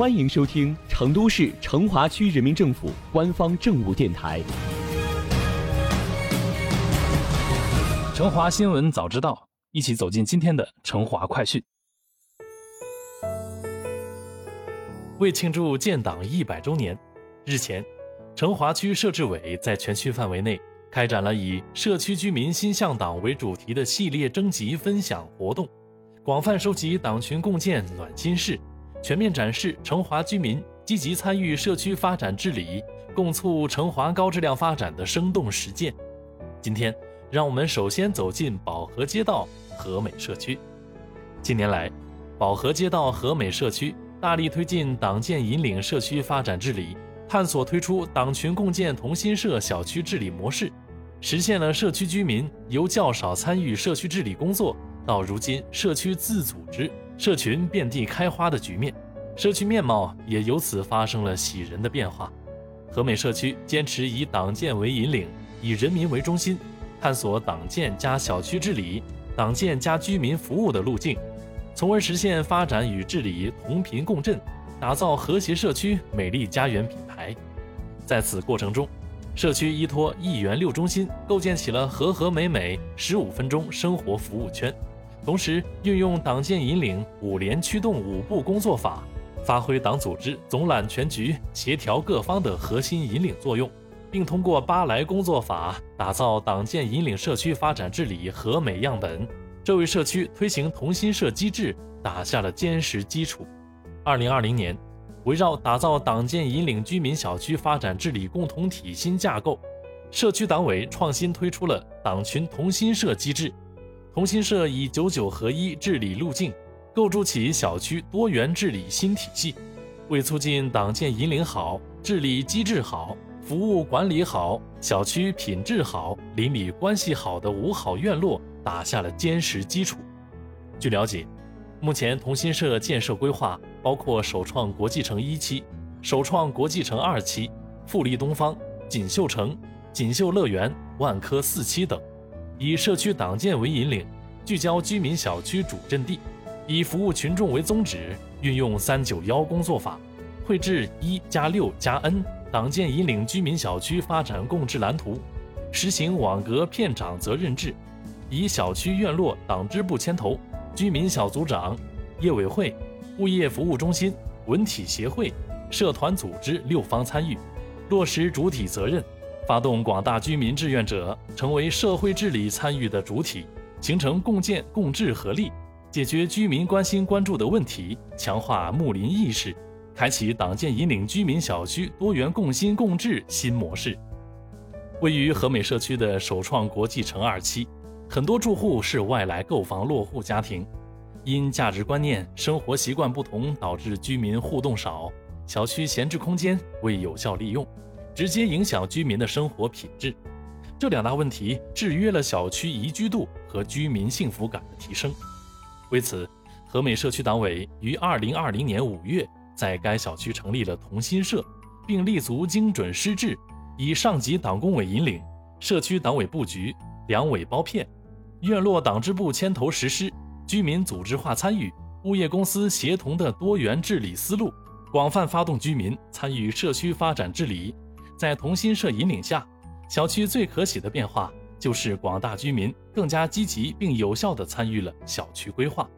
欢迎收听成都市成华区人民政府官方政务电台《成华新闻早知道》，一起走进今天的成华快讯。为庆祝建党一百周年，日前，成华区社治委在全区范围内开展了以“社区居民心向党”为主题的系列征集分享活动，广泛收集党群共建暖心事。全面展示成华居民积极参与社区发展治理、共促成华高质量发展的生动实践。今天，让我们首先走进宝和街道和美社区。近年来，宝和街道和美社区大力推进党建引领社区发展治理，探索推出党群共建同心社小区治理模式，实现了社区居民由较少参与社区治理工作到如今社区自组织。社群遍地开花的局面，社区面貌也由此发生了喜人的变化。和美社区坚持以党建为引领，以人民为中心，探索党建加小区治理、党建加居民服务的路径，从而实现发展与治理同频共振，打造和谐社区、美丽家园品牌。在此过程中，社区依托一园六中心，构建起了和和美美十五分钟生活服务圈。同时，运用党建引领、五联驱动五步工作法，发挥党组织总揽全局、协调各方的核心引领作用，并通过八来工作法打造党建引领社区发展治理和美样本，这为社区推行同心社机制打下了坚实基础。二零二零年，围绕打造党建引领居民小区发展治理共同体新架构，社区党委创新推出了党群同心社机制。同心社以九九合一治理路径，构筑起小区多元治理新体系，为促进党建引领好、治理机制好、服务管理好、小区品质好、邻里关系好的五好院落打下了坚实基础。据了解，目前同心社建设规划包括首创国际城一期、首创国际城二期、富力东方、锦绣城、锦绣乐园、万科四期等。以社区党建为引领，聚焦居民小区主阵地，以服务群众为宗旨，运用“三九幺”工作法，绘制“一加六加 N” 党建引领居民小区发展共治蓝图，实行网格片长责任制，以小区院落党支部牵头，居民小组长、业委会、物业服务中心、文体协会、社团组织六方参与，落实主体责任。发动广大居民志愿者成为社会治理参与的主体，形成共建共治合力，解决居民关心关注的问题，强化睦邻意识，开启党建引领居民小区多元共心共治新模式。位于和美社区的首创国际城二期，很多住户是外来购房落户家庭，因价值观念、生活习惯不同，导致居民互动少，小区闲置空间未有效利用。直接影响居民的生活品质，这两大问题制约了小区宜居度和居民幸福感的提升。为此，和美社区党委于二零二零年五月在该小区成立了同心社，并立足精准施治，以上级党工委引领，社区党委布局，两委包片，院落党支部牵头实施，居民组织化参与，物业公司协同的多元治理思路，广泛发动居民参与社区发展治理。在同心社引领下，小区最可喜的变化就是广大居民更加积极并有效地参与了小区规划。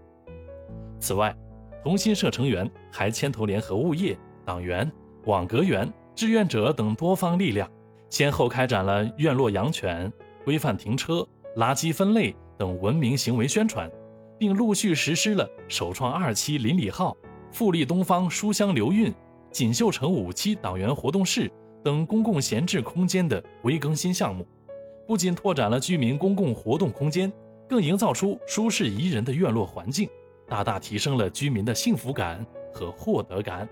此外，同心社成员还牵头联合物业、党员、网格员、志愿者等多方力量，先后开展了院落养犬、规范停车、垃圾分类等文明行为宣传，并陆续实施了首创二期邻里号、富力东方书香流韵、锦绣城五期党员活动室。等公共闲置空间的微更新项目，不仅拓展了居民公共活动空间，更营造出舒适宜人的院落环境，大大提升了居民的幸福感和获得感。